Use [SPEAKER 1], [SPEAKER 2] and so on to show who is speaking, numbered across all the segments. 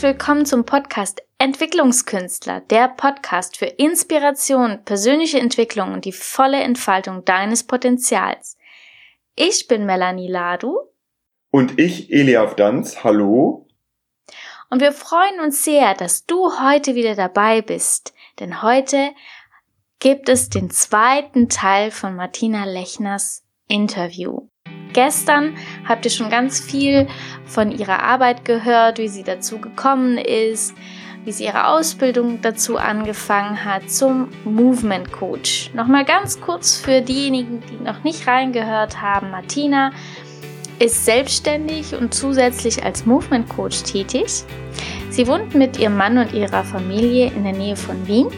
[SPEAKER 1] Herzlich willkommen zum Podcast Entwicklungskünstler, der Podcast für Inspiration, persönliche Entwicklung und die volle Entfaltung deines Potenzials. Ich bin Melanie Ladu.
[SPEAKER 2] Und ich, Eliav Danz. Hallo.
[SPEAKER 1] Und wir freuen uns sehr, dass du heute wieder dabei bist, denn heute gibt es den zweiten Teil von Martina Lechners Interview. Gestern habt ihr schon ganz viel von ihrer Arbeit gehört, wie sie dazu gekommen ist, wie sie ihre Ausbildung dazu angefangen hat zum Movement Coach. Nochmal ganz kurz für diejenigen, die noch nicht reingehört haben. Martina ist selbstständig und zusätzlich als Movement Coach tätig. Sie wohnt mit ihrem Mann und ihrer Familie in der Nähe von Wien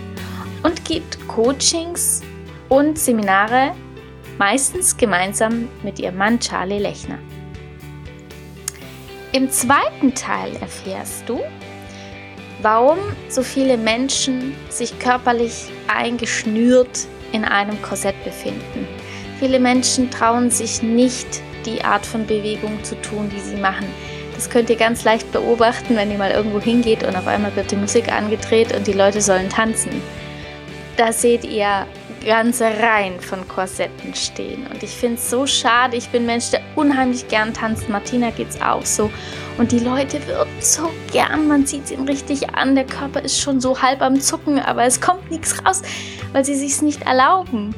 [SPEAKER 1] und gibt Coachings und Seminare meistens gemeinsam mit ihrem Mann Charlie Lechner. Im zweiten Teil erfährst du, warum so viele Menschen sich körperlich eingeschnürt in einem Korsett befinden. Viele Menschen trauen sich nicht, die Art von Bewegung zu tun, die sie machen. Das könnt ihr ganz leicht beobachten, wenn ihr mal irgendwo hingeht und auf einmal wird die Musik angedreht und die Leute sollen tanzen. Da seht ihr ganze Reihen von Korsetten stehen. Und ich finde es so schade. Ich bin Mensch, der unheimlich gern tanzt. Martina geht es auch so. Und die Leute würden so gern, man sieht es ihnen richtig an. Der Körper ist schon so halb am Zucken, aber es kommt nichts raus, weil sie sich nicht erlauben.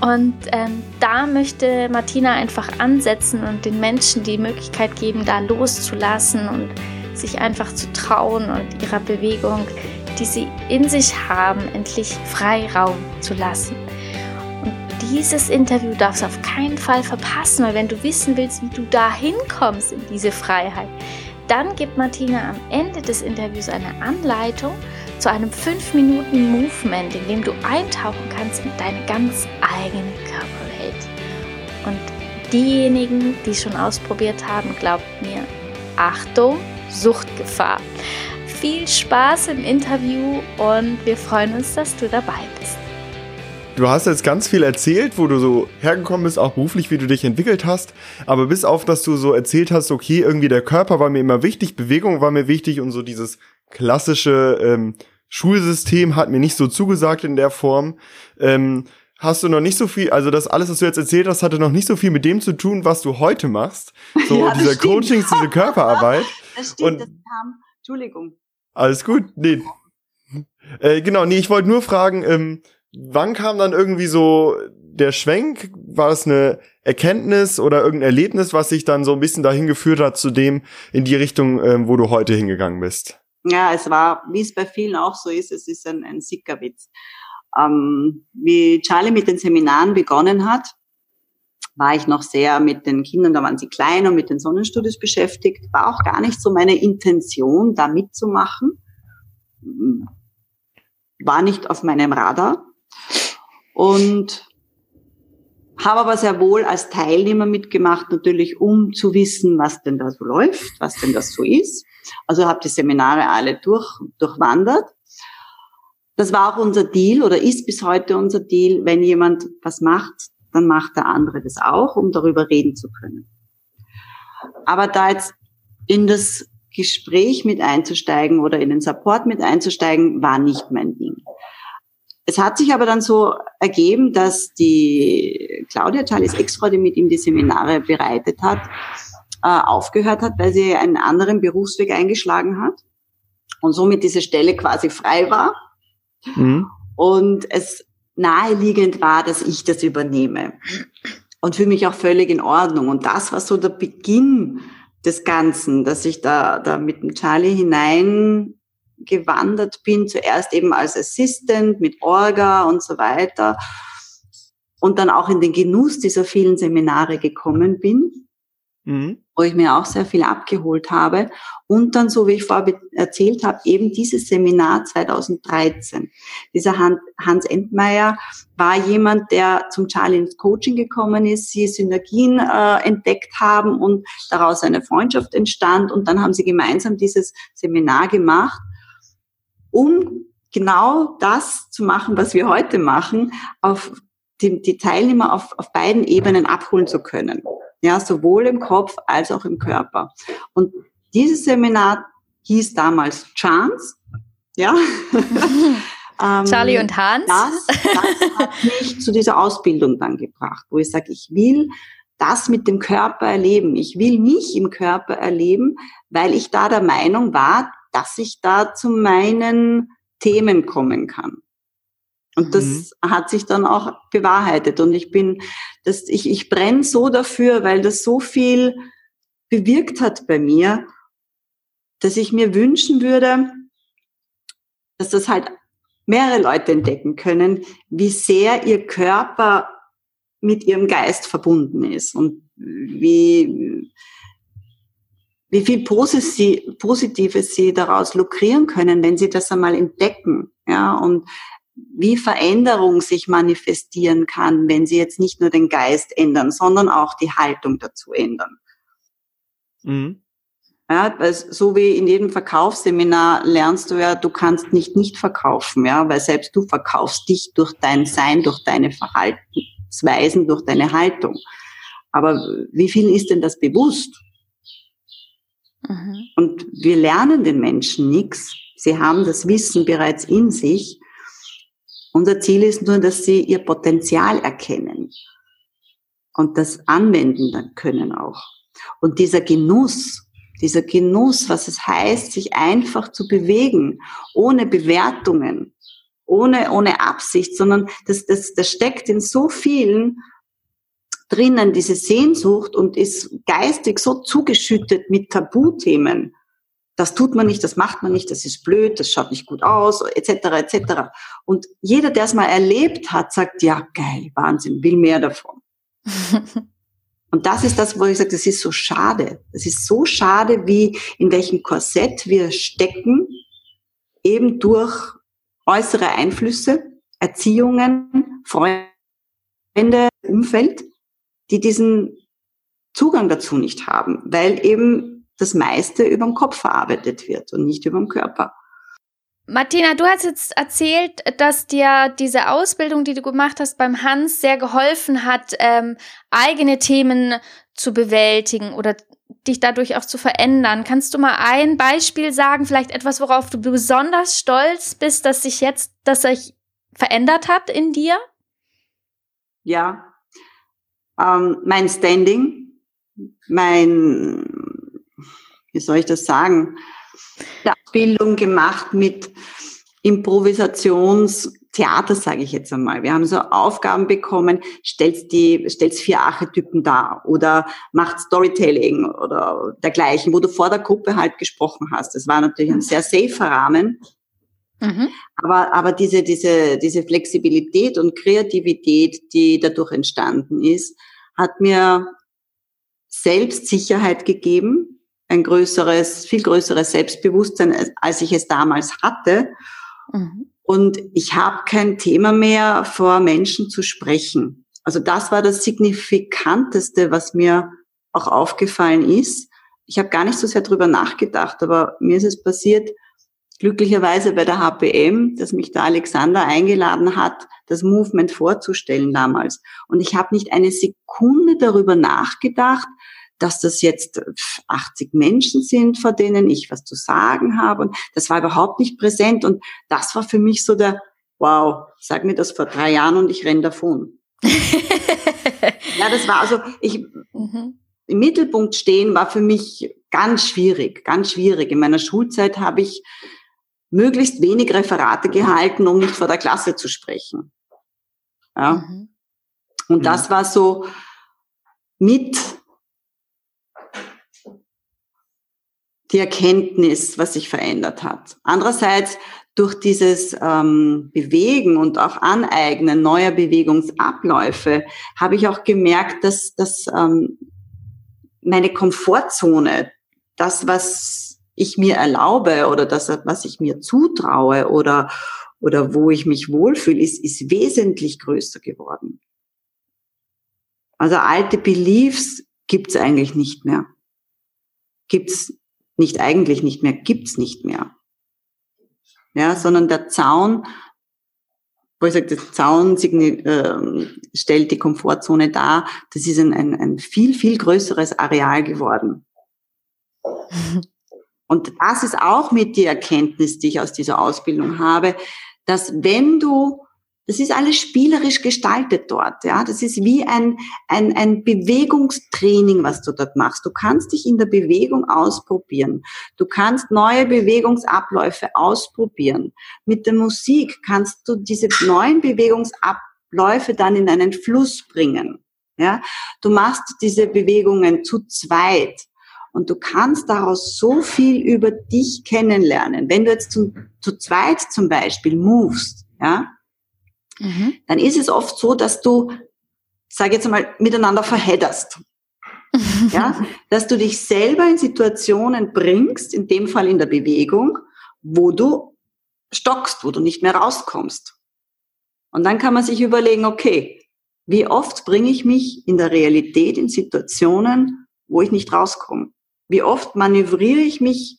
[SPEAKER 1] Und ähm, da möchte Martina einfach ansetzen und den Menschen die Möglichkeit geben, da loszulassen und sich einfach zu trauen und ihrer Bewegung die sie in sich haben, endlich Freiraum zu lassen. Und dieses Interview darfst du auf keinen Fall verpassen, weil wenn du wissen willst, wie du da hinkommst in diese Freiheit, dann gibt Martina am Ende des Interviews eine Anleitung zu einem 5-Minuten-Movement, in dem du eintauchen kannst in deine ganz eigene Körperwelt. Und diejenigen, die es schon ausprobiert haben, glaubt mir, Achtung, Suchtgefahr viel Spaß im Interview und wir freuen uns, dass du dabei bist.
[SPEAKER 2] Du hast jetzt ganz viel erzählt, wo du so hergekommen bist, auch beruflich, wie du dich entwickelt hast. Aber bis auf, dass du so erzählt hast, okay, irgendwie der Körper war mir immer wichtig, Bewegung war mir wichtig und so dieses klassische ähm, Schulsystem hat mir nicht so zugesagt in der Form. Ähm, hast du noch nicht so viel, also das alles, was du jetzt erzählt hast, hatte noch nicht so viel mit dem zu tun, was du heute machst. So ja, dieser Coachings, diese Körperarbeit.
[SPEAKER 3] Das stimmt, und das kam, Entschuldigung.
[SPEAKER 2] Alles gut. Nee. Äh, genau, nee, ich wollte nur fragen, ähm, wann kam dann irgendwie so der Schwenk? War es eine Erkenntnis oder irgendein Erlebnis, was sich dann so ein bisschen dahin geführt hat zu dem in die Richtung, ähm, wo du heute hingegangen bist?
[SPEAKER 3] Ja, es war, wie es bei vielen auch so ist, es ist ein, ein Sickerwitz. Ähm, wie Charlie mit den Seminaren begonnen hat, war ich noch sehr mit den Kindern, da waren sie klein und mit den Sonnenstudios beschäftigt. War auch gar nicht so meine Intention, da mitzumachen. War nicht auf meinem Radar. Und habe aber sehr wohl als Teilnehmer mitgemacht, natürlich um zu wissen, was denn da so läuft, was denn das so ist. Also habe die Seminare alle durch, durchwandert. Das war auch unser Deal oder ist bis heute unser Deal, wenn jemand was macht, dann macht der andere das auch, um darüber reden zu können. Aber da jetzt in das Gespräch mit einzusteigen oder in den Support mit einzusteigen, war nicht mein Ding. Es hat sich aber dann so ergeben, dass die Claudia Charles Exfrau, die mit ihm die Seminare bereitet hat, äh, aufgehört hat, weil sie einen anderen Berufsweg eingeschlagen hat und somit diese Stelle quasi frei war. Mhm. Und es naheliegend war, dass ich das übernehme. Und für mich auch völlig in Ordnung. Und das war so der Beginn des Ganzen, dass ich da, da mit dem Charlie hineingewandert bin, zuerst eben als Assistant mit Orga und so weiter. Und dann auch in den Genuss dieser vielen Seminare gekommen bin. Mhm wo ich mir auch sehr viel abgeholt habe. Und dann, so wie ich vorher erzählt habe, eben dieses Seminar 2013. Dieser Hans Entmeier war jemand, der zum Charlie ins Coaching gekommen ist, sie Synergien äh, entdeckt haben und daraus eine Freundschaft entstand. Und dann haben sie gemeinsam dieses Seminar gemacht, um genau das zu machen, was wir heute machen, auf die, die Teilnehmer auf, auf beiden Ebenen abholen zu können. Ja, sowohl im Kopf als auch im Körper. Und dieses Seminar hieß damals Chance. Ja.
[SPEAKER 1] Ähm, Charlie und Hans.
[SPEAKER 3] Das, das hat mich zu dieser Ausbildung dann gebracht, wo ich sage, ich will das mit dem Körper erleben. Ich will mich im Körper erleben, weil ich da der Meinung war, dass ich da zu meinen Themen kommen kann. Und das mhm. hat sich dann auch bewahrheitet. Und ich bin, das, ich, ich brenne so dafür, weil das so viel bewirkt hat bei mir, dass ich mir wünschen würde, dass das halt mehrere Leute entdecken können, wie sehr ihr Körper mit ihrem Geist verbunden ist und wie, wie viel Positives sie daraus lukrieren können, wenn sie das einmal entdecken. Ja, und wie Veränderung sich manifestieren kann, wenn sie jetzt nicht nur den Geist ändern, sondern auch die Haltung dazu ändern. Mhm. Ja, weil so wie in jedem Verkaufsseminar lernst du ja, du kannst nicht nicht verkaufen, ja, weil selbst du verkaufst dich durch dein Sein, durch deine Verhaltensweisen, durch deine Haltung. Aber wie viel ist denn das bewusst? Mhm. Und wir lernen den Menschen nichts. Sie haben das Wissen bereits in sich. Unser Ziel ist nur, dass sie ihr Potenzial erkennen und das anwenden können auch. Und dieser Genuss, dieser Genuss, was es heißt, sich einfach zu bewegen, ohne Bewertungen, ohne, ohne Absicht, sondern das, das, das steckt in so vielen drinnen, diese Sehnsucht und ist geistig so zugeschüttet mit Tabuthemen. Das tut man nicht, das macht man nicht, das ist blöd, das schaut nicht gut aus, etc., etc. Und jeder, der es mal erlebt hat, sagt, ja, geil, Wahnsinn, will mehr davon. Und das ist das, wo ich sage, das ist so schade. Das ist so schade, wie in welchem Korsett wir stecken, eben durch äußere Einflüsse, Erziehungen, Freunde, Umfeld, die diesen Zugang dazu nicht haben, weil eben das meiste über den Kopf verarbeitet wird und nicht über den Körper.
[SPEAKER 1] Martina, du hast jetzt erzählt, dass dir diese Ausbildung, die du gemacht hast beim Hans, sehr geholfen hat, ähm, eigene Themen zu bewältigen oder dich dadurch auch zu verändern. Kannst du mal ein Beispiel sagen, vielleicht etwas, worauf du besonders stolz bist, dass sich jetzt, dass sich verändert hat in dir?
[SPEAKER 3] Ja, ähm, mein Standing, mein, wie soll ich das sagen? Ausbildung gemacht mit Improvisationstheater, sage ich jetzt einmal. Wir haben so Aufgaben bekommen, stellst die, stellst vier Archetypen dar oder macht Storytelling oder dergleichen, wo du vor der Gruppe halt gesprochen hast. Das war natürlich ein sehr safer Rahmen. Mhm. Aber, aber diese, diese, diese Flexibilität und Kreativität, die dadurch entstanden ist, hat mir Selbstsicherheit gegeben, ein größeres, viel größeres Selbstbewusstsein, als ich es damals hatte. Mhm. Und ich habe kein Thema mehr, vor Menschen zu sprechen. Also das war das Signifikanteste, was mir auch aufgefallen ist. Ich habe gar nicht so sehr drüber nachgedacht, aber mir ist es passiert, glücklicherweise bei der HPM, dass mich der Alexander eingeladen hat, das Movement vorzustellen damals. Und ich habe nicht eine Sekunde darüber nachgedacht, dass das jetzt 80 Menschen sind, vor denen ich was zu sagen habe. Und das war überhaupt nicht präsent. Und das war für mich so der, wow, sag mir das vor drei Jahren und ich renn davon. ja, das war also, ich, mhm. im Mittelpunkt stehen war für mich ganz schwierig, ganz schwierig. In meiner Schulzeit habe ich möglichst wenig Referate gehalten, um nicht vor der Klasse zu sprechen. Ja. Mhm. Und das war so mit die Erkenntnis, was sich verändert hat. Andererseits durch dieses ähm, Bewegen und auch Aneignen neuer Bewegungsabläufe habe ich auch gemerkt, dass, dass ähm, meine Komfortzone, das, was ich mir erlaube oder das, was ich mir zutraue oder, oder wo ich mich wohlfühle, ist, ist wesentlich größer geworden. Also alte Beliefs gibt's eigentlich nicht mehr. Gibt's nicht eigentlich nicht mehr, gibt's nicht mehr. Ja, sondern der Zaun, wo ich sage, der Zaun äh, stellt die Komfortzone dar, das ist ein, ein, ein viel, viel größeres Areal geworden. Und das ist auch mit die Erkenntnis, die ich aus dieser Ausbildung habe, dass wenn du, das ist alles spielerisch gestaltet dort, ja, das ist wie ein, ein, ein Bewegungstraining, was du dort machst. Du kannst dich in der Bewegung ausprobieren. Du kannst neue Bewegungsabläufe ausprobieren. Mit der Musik kannst du diese neuen Bewegungsabläufe dann in einen Fluss bringen. Ja, du machst diese Bewegungen zu zweit. Und du kannst daraus so viel über dich kennenlernen. Wenn du jetzt zu, zu zweit zum Beispiel movest, ja, mhm. dann ist es oft so, dass du, sage jetzt einmal, miteinander verhedderst. ja, dass du dich selber in Situationen bringst, in dem Fall in der Bewegung, wo du stockst, wo du nicht mehr rauskommst. Und dann kann man sich überlegen, okay, wie oft bringe ich mich in der Realität in Situationen, wo ich nicht rauskomme? Wie oft manövriere ich mich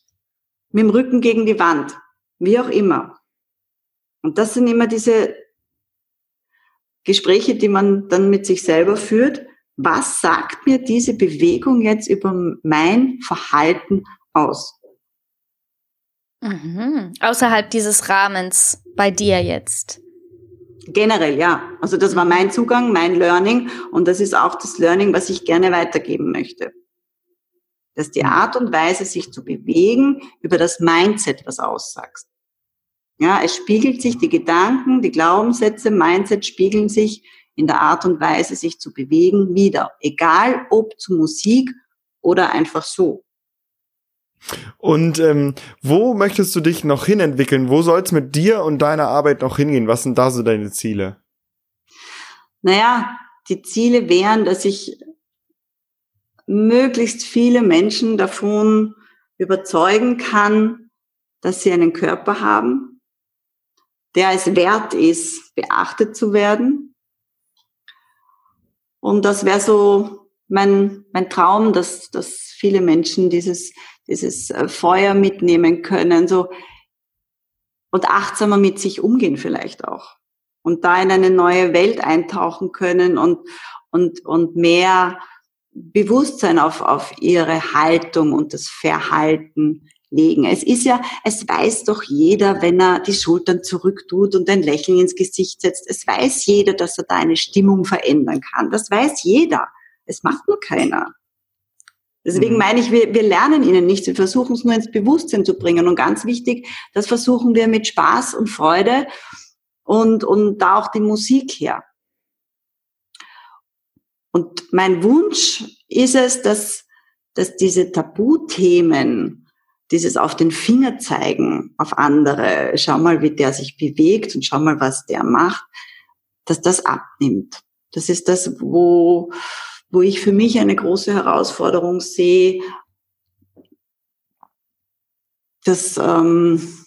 [SPEAKER 3] mit dem Rücken gegen die Wand? Wie auch immer. Und das sind immer diese Gespräche, die man dann mit sich selber führt. Was sagt mir diese Bewegung jetzt über mein Verhalten aus?
[SPEAKER 1] Mhm. Außerhalb dieses Rahmens bei dir jetzt.
[SPEAKER 3] Generell, ja. Also das war mein Zugang, mein Learning und das ist auch das Learning, was ich gerne weitergeben möchte dass die Art und Weise, sich zu bewegen, über das Mindset was aussagst. Ja, es spiegelt sich die Gedanken, die Glaubenssätze, Mindset spiegeln sich in der Art und Weise, sich zu bewegen, wieder. Egal ob zu Musik oder einfach so.
[SPEAKER 2] Und ähm, wo möchtest du dich noch hinentwickeln? Wo soll es mit dir und deiner Arbeit noch hingehen? Was sind da so deine Ziele?
[SPEAKER 3] Naja, die Ziele wären, dass ich möglichst viele Menschen davon überzeugen kann, dass sie einen Körper haben, der es wert ist, beachtet zu werden. Und das wäre so mein, mein Traum, dass, dass viele Menschen dieses, dieses äh, Feuer mitnehmen können, so, und achtsamer mit sich umgehen vielleicht auch. Und da in eine neue Welt eintauchen können und, und, und mehr Bewusstsein auf, auf ihre Haltung und das Verhalten legen. Es ist ja, es weiß doch jeder, wenn er die Schultern zurücktut und ein Lächeln ins Gesicht setzt. Es weiß jeder, dass er da eine Stimmung verändern kann. Das weiß jeder. Es macht nur keiner. Deswegen mhm. meine ich, wir, wir lernen ihnen nichts. Wir versuchen es nur ins Bewusstsein zu bringen. Und ganz wichtig, das versuchen wir mit Spaß und Freude und, und da auch die Musik her. Und mein Wunsch ist es, dass, dass diese Tabuthemen, dieses auf den Finger zeigen auf andere, schau mal, wie der sich bewegt und schau mal, was der macht, dass das abnimmt. Das ist das, wo, wo ich für mich eine große Herausforderung sehe, dass ähm,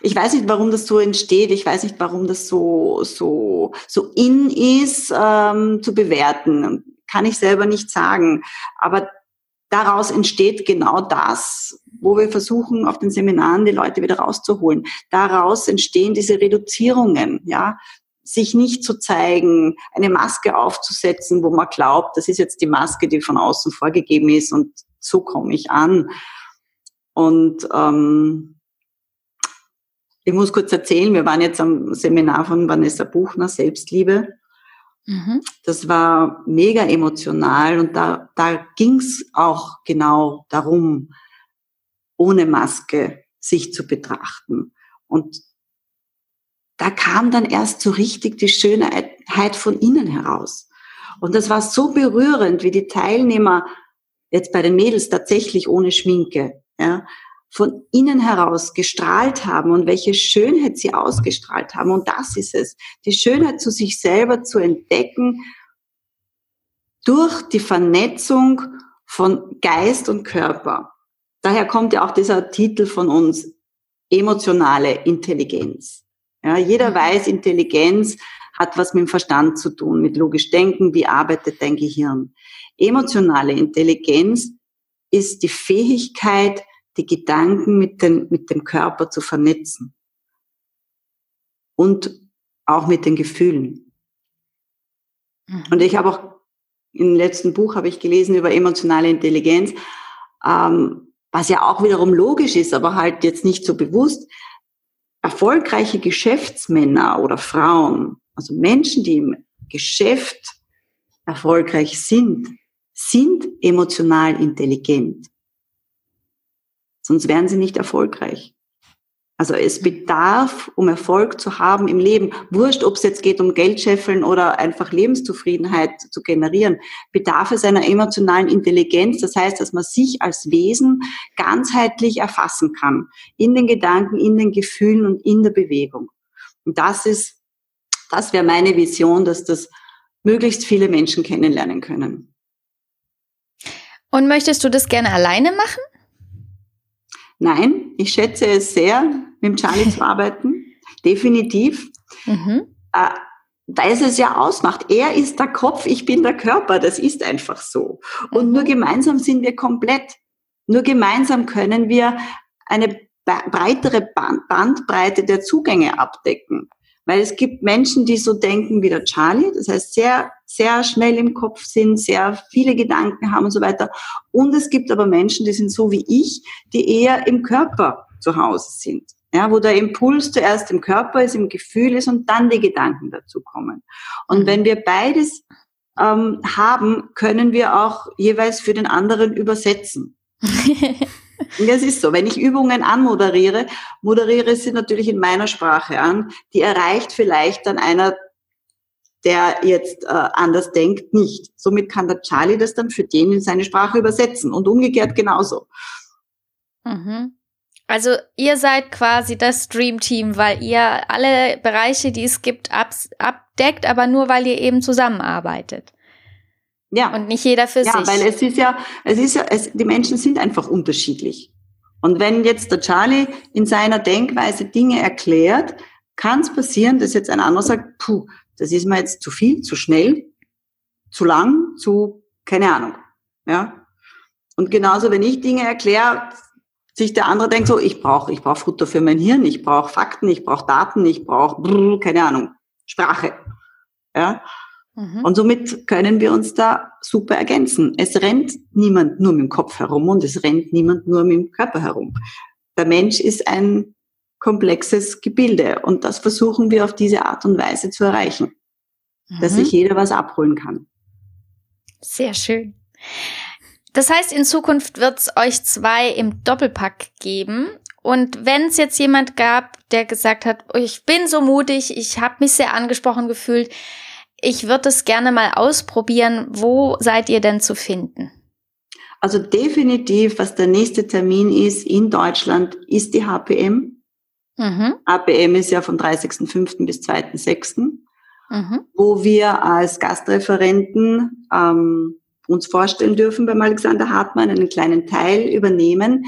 [SPEAKER 3] ich weiß nicht, warum das so entsteht. Ich weiß nicht, warum das so so so in ist ähm, zu bewerten. Kann ich selber nicht sagen. Aber daraus entsteht genau das, wo wir versuchen, auf den Seminaren die Leute wieder rauszuholen. Daraus entstehen diese Reduzierungen, ja, sich nicht zu zeigen, eine Maske aufzusetzen, wo man glaubt, das ist jetzt die Maske, die von außen vorgegeben ist und so komme ich an. Und ähm, ich muss kurz erzählen, wir waren jetzt am Seminar von Vanessa Buchner, Selbstliebe. Mhm. Das war mega emotional und da, da ging es auch genau darum, ohne Maske sich zu betrachten. Und da kam dann erst so richtig die Schönheit von innen heraus. Und das war so berührend, wie die Teilnehmer jetzt bei den Mädels tatsächlich ohne Schminke, ja, von innen heraus gestrahlt haben und welche Schönheit sie ausgestrahlt haben. Und das ist es, die Schönheit zu sich selber zu entdecken durch die Vernetzung von Geist und Körper. Daher kommt ja auch dieser Titel von uns, emotionale Intelligenz. Ja, jeder mhm. weiß, Intelligenz hat was mit dem Verstand zu tun, mit logisch denken, wie arbeitet dein Gehirn. Emotionale Intelligenz ist die Fähigkeit, die Gedanken mit, den, mit dem Körper zu vernetzen. Und auch mit den Gefühlen. Mhm. Und ich habe auch im letzten Buch habe ich gelesen über emotionale Intelligenz. Ähm, was ja auch wiederum logisch ist, aber halt jetzt nicht so bewusst, erfolgreiche Geschäftsmänner oder Frauen, also Menschen, die im Geschäft erfolgreich sind, sind emotional intelligent. Sonst wären sie nicht erfolgreich. Also es bedarf, um Erfolg zu haben im Leben, wurscht, ob es jetzt geht um Geldscheffeln oder einfach Lebenszufriedenheit zu generieren, bedarf es einer emotionalen Intelligenz. Das heißt, dass man sich als Wesen ganzheitlich erfassen kann. In den Gedanken, in den Gefühlen und in der Bewegung. Und das ist, das wäre meine Vision, dass das möglichst viele Menschen kennenlernen können.
[SPEAKER 1] Und möchtest du das gerne alleine machen?
[SPEAKER 3] Nein, ich schätze es sehr, mit dem Charlie zu arbeiten. Definitiv. Mhm. Äh, weil es es ja ausmacht. Er ist der Kopf, ich bin der Körper. Das ist einfach so. Und mhm. nur gemeinsam sind wir komplett. Nur gemeinsam können wir eine breitere Bandbreite der Zugänge abdecken. Weil es gibt Menschen, die so denken wie der Charlie, das heißt sehr, sehr schnell im Kopf sind, sehr viele Gedanken haben und so weiter. Und es gibt aber Menschen, die sind so wie ich, die eher im Körper zu Hause sind. Ja, wo der Impuls zuerst im Körper ist, im Gefühl ist und dann die Gedanken dazu kommen. Und mhm. wenn wir beides ähm, haben, können wir auch jeweils für den anderen übersetzen. Das ist so. Wenn ich Übungen anmoderiere, moderiere sie natürlich in meiner Sprache an. Die erreicht vielleicht dann einer, der jetzt äh, anders denkt, nicht. Somit kann der Charlie das dann für den in seine Sprache übersetzen und umgekehrt genauso.
[SPEAKER 1] Mhm. Also ihr seid quasi das Dream Team, weil ihr alle Bereiche, die es gibt, abdeckt, aber nur weil ihr eben zusammenarbeitet. Ja. Und nicht jeder für
[SPEAKER 3] ja,
[SPEAKER 1] sich.
[SPEAKER 3] Ja, weil es ist ja, es ist ja, es, die Menschen sind einfach unterschiedlich. Und wenn jetzt der Charlie in seiner Denkweise Dinge erklärt, kann es passieren, dass jetzt ein anderer sagt, puh, das ist mir jetzt zu viel, zu schnell, zu lang, zu, keine Ahnung. Ja. Und genauso, wenn ich Dinge erkläre, sich der andere denkt so, ich brauche ich brauch Futter für mein Hirn, ich brauche Fakten, ich brauche Daten, ich brauche, keine Ahnung, Sprache. Ja. Mhm. Und somit können wir uns da super ergänzen. Es rennt niemand nur mit dem Kopf herum und es rennt niemand nur mit dem Körper herum. Der Mensch ist ein komplexes Gebilde und das versuchen wir auf diese Art und Weise zu erreichen, mhm. dass sich jeder was abholen kann.
[SPEAKER 1] Sehr schön. Das heißt, in Zukunft wird es euch zwei im Doppelpack geben. Und wenn es jetzt jemand gab, der gesagt hat, oh, ich bin so mutig, ich habe mich sehr angesprochen gefühlt, ich würde es gerne mal ausprobieren. Wo seid ihr denn zu finden?
[SPEAKER 3] Also definitiv, was der nächste Termin ist in Deutschland, ist die HPM. Mhm. HPM ist ja vom 30.05. bis 2.06., mhm. wo wir als Gastreferenten ähm, uns vorstellen dürfen beim Alexander Hartmann, einen kleinen Teil übernehmen.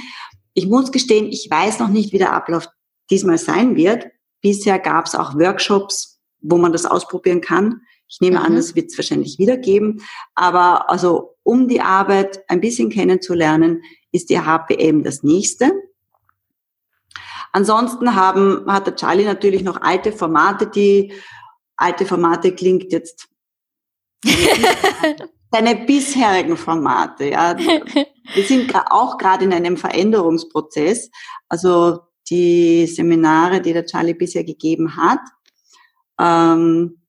[SPEAKER 3] Ich muss gestehen, ich weiß noch nicht, wie der Ablauf diesmal sein wird. Bisher gab es auch Workshops, wo man das ausprobieren kann. Ich nehme mhm. an, das wird es wahrscheinlich wieder geben. Aber also, um die Arbeit ein bisschen kennenzulernen, ist die HPM das nächste. Ansonsten haben, hat der Charlie natürlich noch alte Formate, die alte Formate klingt jetzt seine bisherigen Formate. Ja. Wir sind auch gerade in einem Veränderungsprozess. Also die Seminare, die der Charlie bisher gegeben hat, ähm,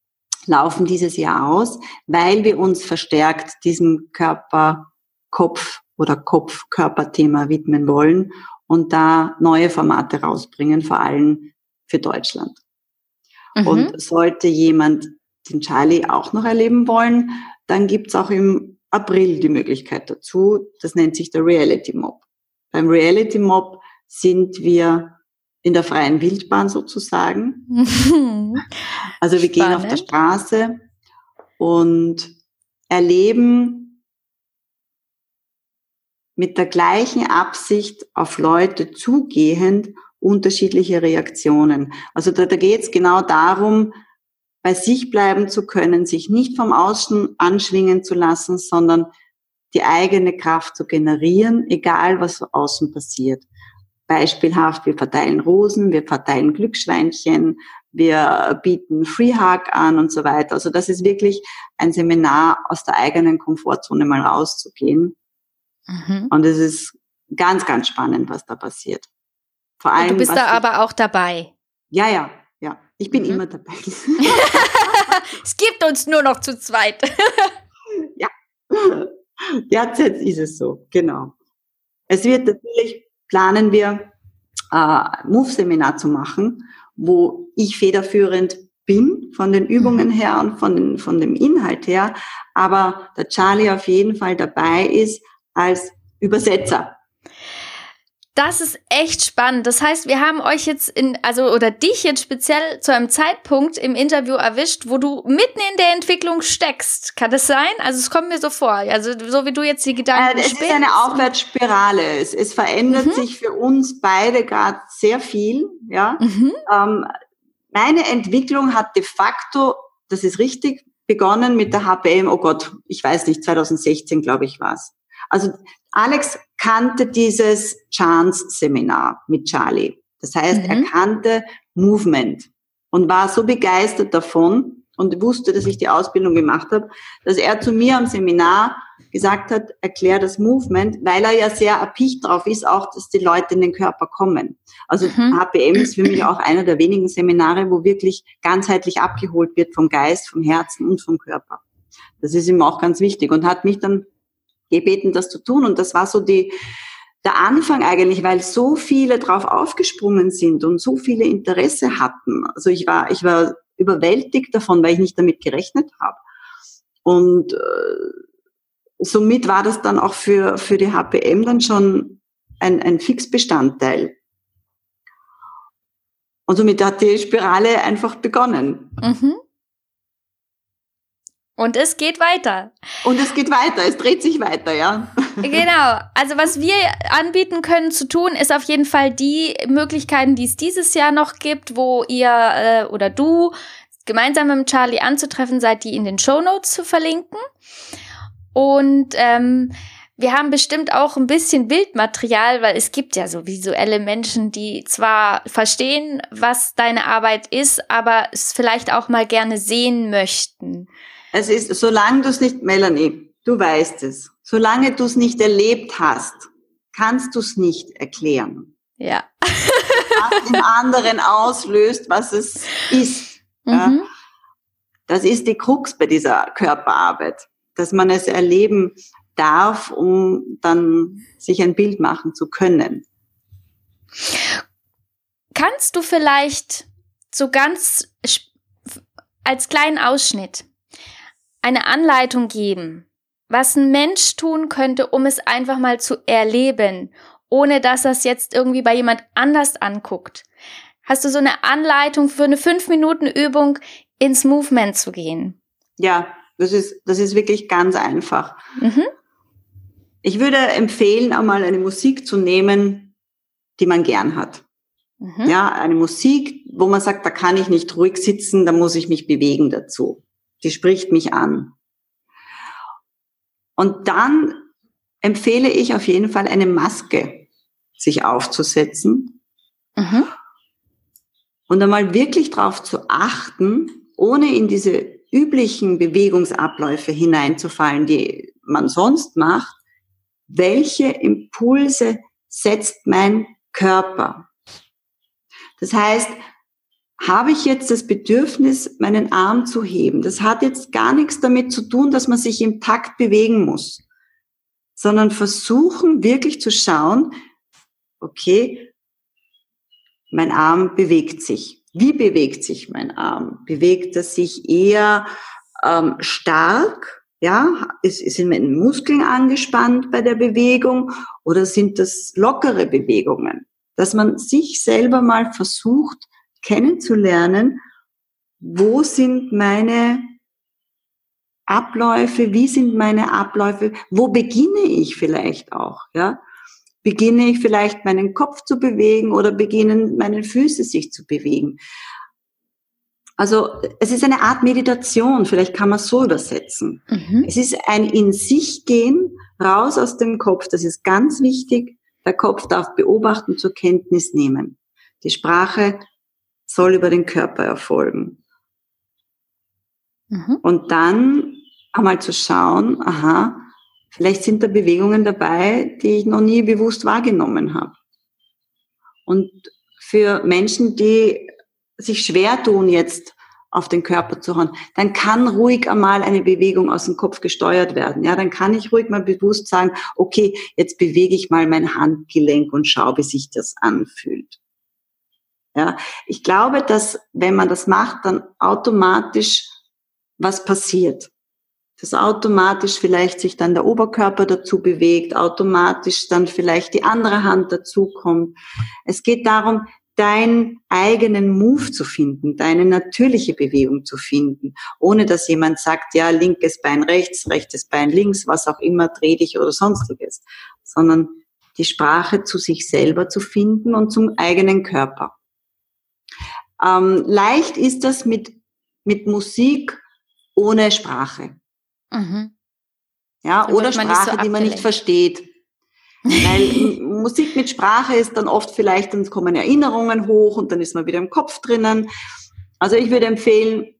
[SPEAKER 3] laufen dieses Jahr aus, weil wir uns verstärkt diesem Körper-Kopf oder Kopf-Körper-Thema widmen wollen und da neue Formate rausbringen, vor allem für Deutschland. Mhm. Und sollte jemand den Charlie auch noch erleben wollen, dann gibt's auch im April die Möglichkeit dazu. Das nennt sich der Reality Mob. Beim Reality Mob sind wir in der freien Wildbahn sozusagen. also wir Spannend. gehen auf der Straße und erleben mit der gleichen Absicht auf Leute zugehend unterschiedliche Reaktionen. Also da, da geht es genau darum, bei sich bleiben zu können, sich nicht vom Außen anschwingen zu lassen, sondern die eigene Kraft zu generieren, egal was außen passiert. Beispielhaft, wir verteilen Rosen, wir verteilen Glücksschweinchen, wir bieten Free Hug an und so weiter. Also das ist wirklich ein Seminar aus der eigenen Komfortzone mal rauszugehen. Mhm. Und es ist ganz, ganz spannend, was da passiert.
[SPEAKER 1] Vor allem. Und du bist da aber auch dabei.
[SPEAKER 3] Ja, ja, ja. Ich bin mhm. immer dabei.
[SPEAKER 1] es gibt uns nur noch zu zweit.
[SPEAKER 3] ja. Jetzt ist es so, genau. Es wird natürlich, planen wir, äh, Move-Seminar zu machen, wo ich federführend bin von den Übungen mhm. her und von, den, von dem Inhalt her, aber der Charlie auf jeden Fall dabei ist als Übersetzer.
[SPEAKER 1] Das ist echt spannend. Das heißt, wir haben euch jetzt in, also oder dich jetzt speziell zu einem Zeitpunkt im Interview erwischt, wo du mitten in der Entwicklung steckst. Kann das sein? Also es kommt mir so vor. Also so wie du jetzt die Gedanken
[SPEAKER 3] äh, Es ist eine Aufwärtsspirale. Es, es verändert mhm. sich für uns beide gerade sehr viel. Ja. Mhm. Ähm, meine Entwicklung hat de facto, das ist richtig, begonnen mit der HPM. Oh Gott, ich weiß nicht, 2016 glaube ich war's. Also Alex kannte dieses Chance-Seminar mit Charlie. Das heißt, mhm. er kannte Movement und war so begeistert davon und wusste, dass ich die Ausbildung gemacht habe, dass er zu mir am Seminar gesagt hat, erklär das Movement, weil er ja sehr erpicht drauf ist, auch, dass die Leute in den Körper kommen. Also mhm. HPM ist für mich auch einer der wenigen Seminare, wo wirklich ganzheitlich abgeholt wird vom Geist, vom Herzen und vom Körper. Das ist ihm auch ganz wichtig und hat mich dann gebeten, das zu tun. Und das war so die, der Anfang eigentlich, weil so viele drauf aufgesprungen sind und so viele Interesse hatten. Also ich war, ich war überwältigt davon, weil ich nicht damit gerechnet habe. Und äh, somit war das dann auch für, für die HPM dann schon ein, ein Fixbestandteil. Und somit hat die Spirale einfach begonnen. Mhm.
[SPEAKER 1] Und es geht weiter.
[SPEAKER 3] Und es geht weiter, es dreht sich weiter, ja.
[SPEAKER 1] Genau. Also was wir anbieten können zu tun, ist auf jeden Fall die Möglichkeiten, die es dieses Jahr noch gibt, wo ihr äh, oder du gemeinsam mit Charlie anzutreffen seid, die in den Show Notes zu verlinken. Und ähm, wir haben bestimmt auch ein bisschen Bildmaterial, weil es gibt ja so visuelle Menschen, die zwar verstehen, was deine Arbeit ist, aber es vielleicht auch mal gerne sehen möchten.
[SPEAKER 3] Es ist, solange du es nicht, Melanie, du weißt es, solange du es nicht erlebt hast, kannst du es nicht erklären.
[SPEAKER 1] Ja.
[SPEAKER 3] was im anderen auslöst, was es ist. Mhm. Ja. Das ist die Krux bei dieser Körperarbeit, dass man es erleben darf, um dann sich ein Bild machen zu können.
[SPEAKER 1] Kannst du vielleicht so ganz als kleinen Ausschnitt eine Anleitung geben, was ein Mensch tun könnte, um es einfach mal zu erleben, ohne dass er es jetzt irgendwie bei jemand anders anguckt. Hast du so eine Anleitung für eine 5-Minuten-Übung ins Movement zu gehen?
[SPEAKER 3] Ja, das ist, das ist wirklich ganz einfach. Mhm. Ich würde empfehlen, einmal eine Musik zu nehmen, die man gern hat. Mhm. Ja, eine Musik, wo man sagt, da kann ich nicht ruhig sitzen, da muss ich mich bewegen dazu die spricht mich an. Und dann empfehle ich auf jeden Fall eine Maske sich aufzusetzen mhm. und einmal wirklich darauf zu achten, ohne in diese üblichen Bewegungsabläufe hineinzufallen, die man sonst macht, welche Impulse setzt mein Körper. Das heißt, habe ich jetzt das Bedürfnis, meinen Arm zu heben. Das hat jetzt gar nichts damit zu tun, dass man sich im Takt bewegen muss, sondern versuchen wirklich zu schauen, okay, mein Arm bewegt sich. Wie bewegt sich mein Arm? Bewegt er sich eher ähm, stark? Ja, sind meine Muskeln angespannt bei der Bewegung oder sind das lockere Bewegungen? Dass man sich selber mal versucht, kennenzulernen, wo sind meine Abläufe, wie sind meine Abläufe, wo beginne ich vielleicht auch, ja? Beginne ich vielleicht meinen Kopf zu bewegen oder beginnen meine Füße sich zu bewegen? Also es ist eine Art Meditation, vielleicht kann man es so übersetzen. Mhm. Es ist ein in sich gehen, raus aus dem Kopf, das ist ganz wichtig. Der Kopf darf beobachten, zur Kenntnis nehmen. Die Sprache soll über den Körper erfolgen. Mhm. Und dann einmal zu schauen, aha, Vielleicht sind da Bewegungen dabei, die ich noch nie bewusst wahrgenommen habe. Und für Menschen, die sich schwer tun, jetzt auf den Körper zu hauen, dann kann ruhig einmal eine Bewegung aus dem Kopf gesteuert werden. Ja, dann kann ich ruhig mal bewusst sagen, okay, jetzt bewege ich mal mein Handgelenk und schaue, wie sich das anfühlt. Ja, ich glaube, dass wenn man das macht, dann automatisch was passiert. Dass automatisch vielleicht sich dann der Oberkörper dazu bewegt, automatisch dann vielleicht die andere Hand dazukommt. Es geht darum, deinen eigenen Move zu finden, deine natürliche Bewegung zu finden, ohne dass jemand sagt, ja, linkes Bein rechts, rechtes Bein links, was auch immer, dreh dich oder sonstiges, sondern die Sprache zu sich selber zu finden und zum eigenen Körper. Ähm, leicht ist das mit, mit Musik ohne Sprache. Mhm. Ja, da oder Sprache, so die man nicht versteht. Weil Musik mit Sprache ist dann oft vielleicht, dann kommen Erinnerungen hoch und dann ist man wieder im Kopf drinnen. Also ich würde empfehlen,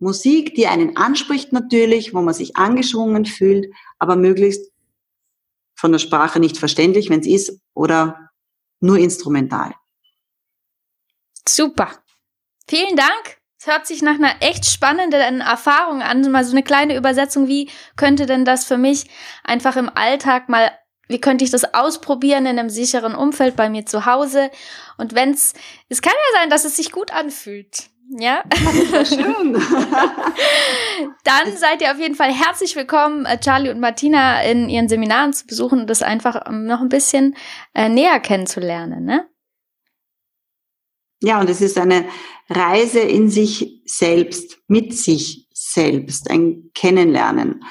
[SPEAKER 3] Musik, die einen anspricht natürlich, wo man sich angeschwungen fühlt, aber möglichst von der Sprache nicht verständlich, wenn es ist, oder nur instrumental.
[SPEAKER 1] Super. Vielen Dank. Es hört sich nach einer echt spannenden Erfahrung an. Mal so eine kleine Übersetzung. Wie könnte denn das für mich einfach im Alltag mal wie könnte ich das ausprobieren in einem sicheren Umfeld bei mir zu Hause? Und wenn's, es kann ja sein, dass es sich gut anfühlt. Ja. Schön. Dann seid ihr auf jeden Fall herzlich willkommen, äh, Charlie und Martina in ihren Seminaren zu besuchen und das einfach ähm, noch ein bisschen äh, näher kennenzulernen, ne?
[SPEAKER 3] Ja, und es ist eine Reise in sich selbst, mit sich selbst, ein Kennenlernen.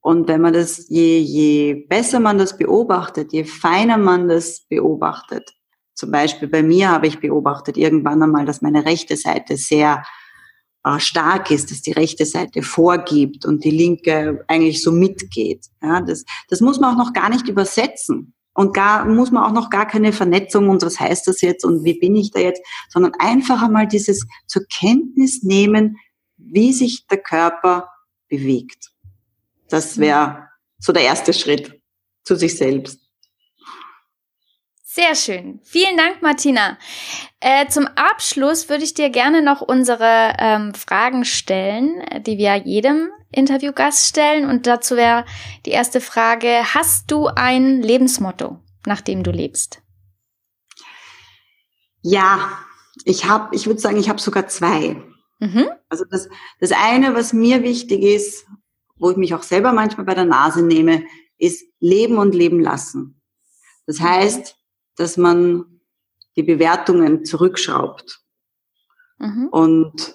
[SPEAKER 3] Und wenn man das, je, je besser man das beobachtet, je feiner man das beobachtet, zum Beispiel bei mir habe ich beobachtet irgendwann einmal, dass meine rechte Seite sehr äh, stark ist, dass die rechte Seite vorgibt und die linke eigentlich so mitgeht. Ja, das, das muss man auch noch gar nicht übersetzen. Und gar muss man auch noch gar keine Vernetzung und was heißt das jetzt und wie bin ich da jetzt, sondern einfach einmal dieses zur Kenntnis nehmen, wie sich der Körper bewegt. Das wäre so der erste Schritt zu sich selbst.
[SPEAKER 1] Sehr schön. Vielen Dank, Martina. Äh, zum Abschluss würde ich dir gerne noch unsere ähm, Fragen stellen, die wir jedem Interviewgast stellen. Und dazu wäre die erste Frage, hast du ein Lebensmotto, nach dem du lebst?
[SPEAKER 3] Ja, ich habe, ich würde sagen, ich habe sogar zwei. Mhm. Also das, das eine, was mir wichtig ist, wo ich mich auch selber manchmal bei der Nase nehme, ist Leben und Leben lassen. Das heißt, dass man die Bewertungen zurückschraubt. Mhm. Und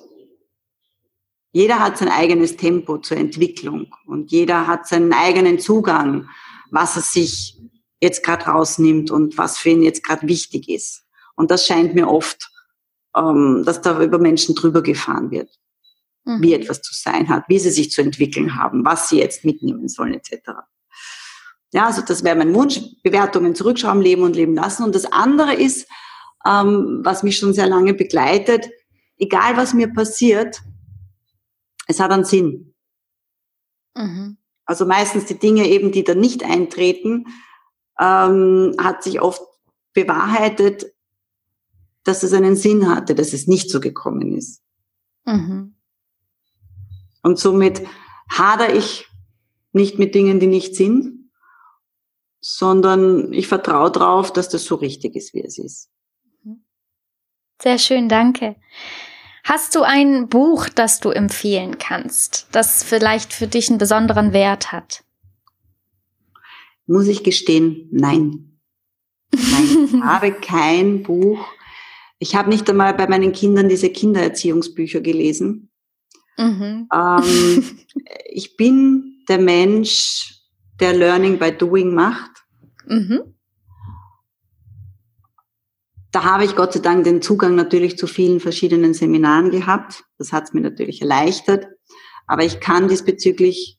[SPEAKER 3] jeder hat sein eigenes Tempo zur Entwicklung und jeder hat seinen eigenen Zugang, was er sich jetzt gerade rausnimmt und was für ihn jetzt gerade wichtig ist. Und das scheint mir oft, ähm, dass da über Menschen drüber gefahren wird mhm. wie etwas zu sein hat, wie sie sich zu entwickeln haben, was sie jetzt mitnehmen sollen, etc. Ja, also das wäre mein Wunsch, Bewertungen zurückschrauben, leben und leben lassen. Und das andere ist, ähm, was mich schon sehr lange begleitet, egal was mir passiert, es hat einen Sinn. Mhm. Also meistens die Dinge eben, die da nicht eintreten, ähm, hat sich oft bewahrheitet, dass es einen Sinn hatte, dass es nicht so gekommen ist. Mhm. Und somit hader ich nicht mit Dingen, die nicht sind, sondern ich vertraue darauf, dass das so richtig ist, wie es ist.
[SPEAKER 1] Sehr schön, danke. Hast du ein Buch, das du empfehlen kannst, das vielleicht für dich einen besonderen Wert hat?
[SPEAKER 3] Muss ich gestehen, nein. Nein, ich habe kein Buch. Ich habe nicht einmal bei meinen Kindern diese Kindererziehungsbücher gelesen. Mhm. Ähm, ich bin der Mensch, der Learning by Doing macht. Mhm. Da habe ich Gott sei Dank den Zugang natürlich zu vielen verschiedenen Seminaren gehabt. Das hat es mir natürlich erleichtert. Aber ich kann diesbezüglich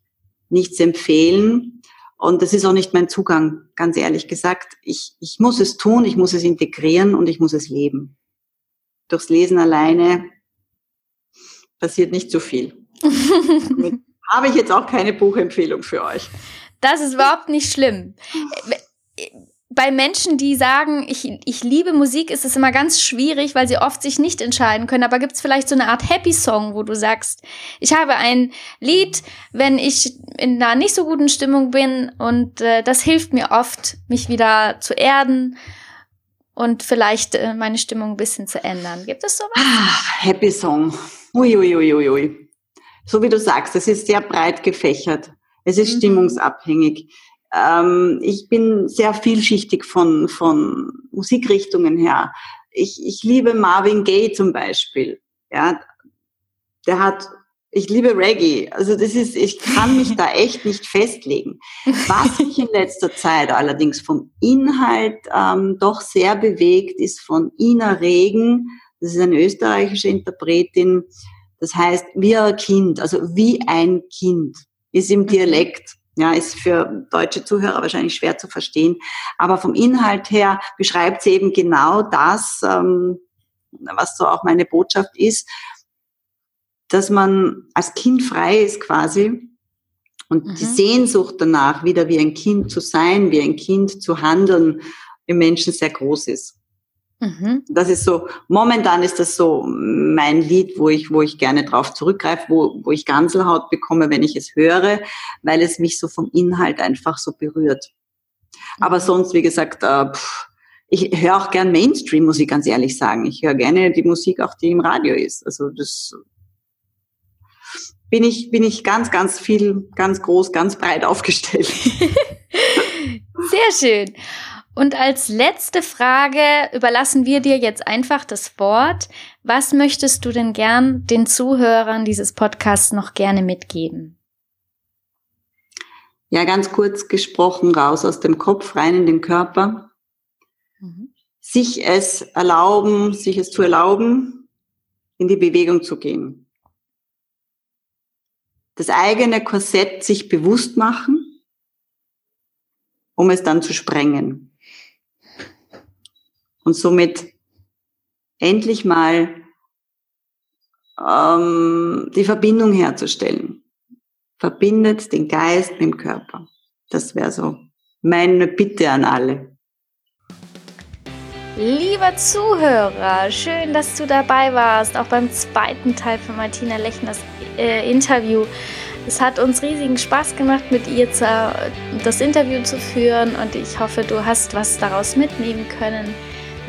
[SPEAKER 3] nichts empfehlen. Und das ist auch nicht mein Zugang, ganz ehrlich gesagt. Ich, ich muss es tun, ich muss es integrieren und ich muss es leben. Durchs Lesen alleine passiert nicht so viel. Habe ich jetzt auch keine Buchempfehlung für euch.
[SPEAKER 1] Das ist überhaupt nicht schlimm. Bei Menschen, die sagen, ich, ich liebe Musik, ist es immer ganz schwierig, weil sie oft sich nicht entscheiden können. Aber gibt es vielleicht so eine Art Happy Song, wo du sagst, ich habe ein Lied, wenn ich in einer nicht so guten Stimmung bin und äh, das hilft mir oft, mich wieder zu erden und vielleicht äh, meine Stimmung ein bisschen zu ändern. Gibt es sowas?
[SPEAKER 3] Ah, Happy Song. Uiuiuiui. Ui, ui, ui. So wie du sagst, es ist sehr breit gefächert. Es ist mhm. stimmungsabhängig. Ähm, ich bin sehr vielschichtig von, von Musikrichtungen her. Ich, ich liebe Marvin Gaye zum Beispiel. Ja, der hat, ich liebe Reggae. Also das ist, ich kann mich da echt nicht festlegen. Was mich in letzter Zeit allerdings vom Inhalt ähm, doch sehr bewegt, ist von Ina Regen. Das ist eine österreichische Interpretin. Das heißt, wie ein Kind, also wie ein Kind ist im mhm. Dialekt. Ja, ist für deutsche Zuhörer wahrscheinlich schwer zu verstehen. Aber vom Inhalt her beschreibt sie eben genau das, ähm, was so auch meine Botschaft ist, dass man als Kind frei ist quasi und mhm. die Sehnsucht danach, wieder wie ein Kind zu sein, wie ein Kind zu handeln, im Menschen sehr groß ist. Mhm. Das ist so, momentan ist das so mein Lied, wo ich, wo ich gerne drauf zurückgreife, wo, wo ich Ganselhaut bekomme, wenn ich es höre, weil es mich so vom Inhalt einfach so berührt. Mhm. Aber sonst, wie gesagt, äh, pff, ich höre auch gern Mainstream, muss ich ganz ehrlich sagen. Ich höre gerne die Musik, auch die im Radio ist. Also das bin ich, bin ich ganz, ganz viel, ganz groß, ganz breit aufgestellt.
[SPEAKER 1] Sehr schön. Und als letzte Frage überlassen wir dir jetzt einfach das Wort. Was möchtest du denn gern den Zuhörern dieses Podcasts noch gerne mitgeben?
[SPEAKER 3] Ja, ganz kurz gesprochen, raus aus dem Kopf, rein in den Körper. Mhm. Sich es erlauben, sich es zu erlauben, in die Bewegung zu gehen. Das eigene Korsett sich bewusst machen, um es dann zu sprengen und somit endlich mal ähm, die Verbindung herzustellen. Verbindet den Geist mit dem Körper. Das wäre so meine Bitte an alle.
[SPEAKER 1] Lieber Zuhörer, schön, dass du dabei warst, auch beim zweiten Teil von Martina Lechners äh, Interview. Es hat uns riesigen Spaß gemacht, mit ihr das Interview zu führen und ich hoffe, du hast was daraus mitnehmen können.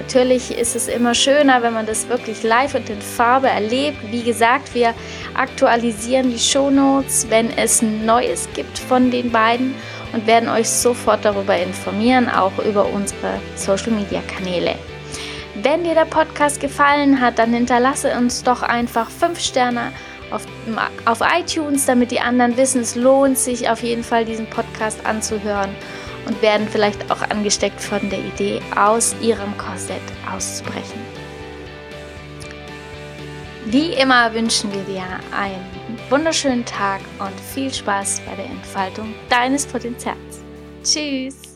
[SPEAKER 1] Natürlich ist es immer schöner, wenn man das wirklich live und in Farbe erlebt. Wie gesagt, wir aktualisieren die Shownotes, wenn es Neues gibt von den beiden und werden euch sofort darüber informieren, auch über unsere Social Media Kanäle. Wenn dir der Podcast gefallen hat, dann hinterlasse uns doch einfach 5 Sterne auf, auf iTunes, damit die anderen wissen, es lohnt sich auf jeden Fall diesen Podcast anzuhören und werden vielleicht auch angesteckt von der Idee, aus ihrem Korsett auszubrechen. Wie immer wünschen wir dir einen wunderschönen Tag und viel Spaß bei der Entfaltung deines Potenzials. Tschüss!